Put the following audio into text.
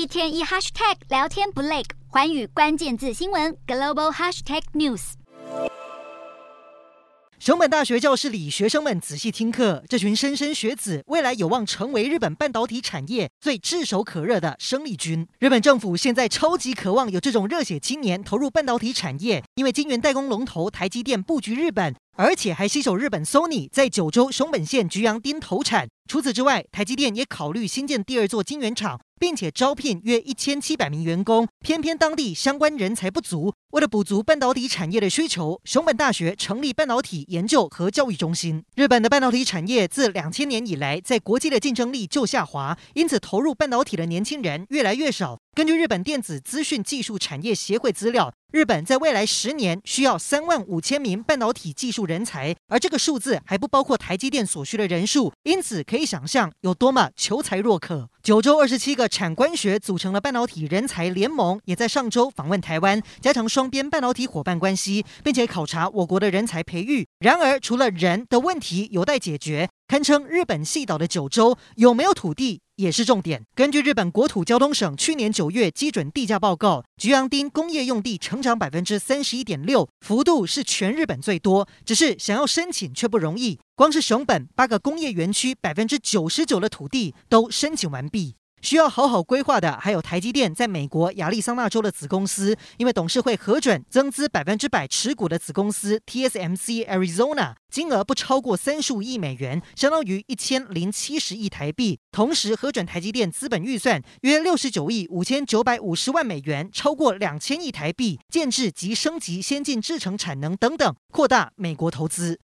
一天一 hashtag 聊天不累，环宇关键字新闻 global hashtag news。熊本大学教室里，学生们仔细听课。这群莘莘学子未来有望成为日本半导体产业最炙手可热的生力军。日本政府现在超级渴望有这种热血青年投入半导体产业，因为晶圆代工龙头台积电布局日本，而且还携手日本 Sony 在九州熊本县菊阳町投产。除此之外，台积电也考虑新建第二座晶圆厂。并且招聘约一千七百名员工，偏偏当地相关人才不足。为了补足半导体产业的需求，熊本大学成立半导体研究和教育中心。日本的半导体产业自两千年以来，在国际的竞争力就下滑，因此投入半导体的年轻人越来越少。根据日本电子资讯技术产业协会资料，日本在未来十年需要三万五千名半导体技术人才，而这个数字还不包括台积电所需的人数，因此可以想象有多么求才若渴。九州二十七个产官学组成了半导体人才联盟，也在上周访问台湾，加强双边半导体伙伴关系，并且考察我国的人才培育。然而，除了人的问题有待解决，堪称日本细岛的九州有没有土地？也是重点。根据日本国土交通省去年九月基准地价报告，菊阳町工业用地成长百分之三十一点六，幅度是全日本最多。只是想要申请却不容易，光是熊本八个工业园区，百分之九十九的土地都申请完毕。需要好好规划的，还有台积电在美国亚利桑那州的子公司，因为董事会核准增资百分之百持股的子公司 TSMC Arizona，金额不超过三十五亿美元，相当于一千零七十亿台币。同时核准台积电资本预算约六十九亿五千九百五十万美元，超过两千亿台币，建置及升级先进制程产能等等，扩大美国投资。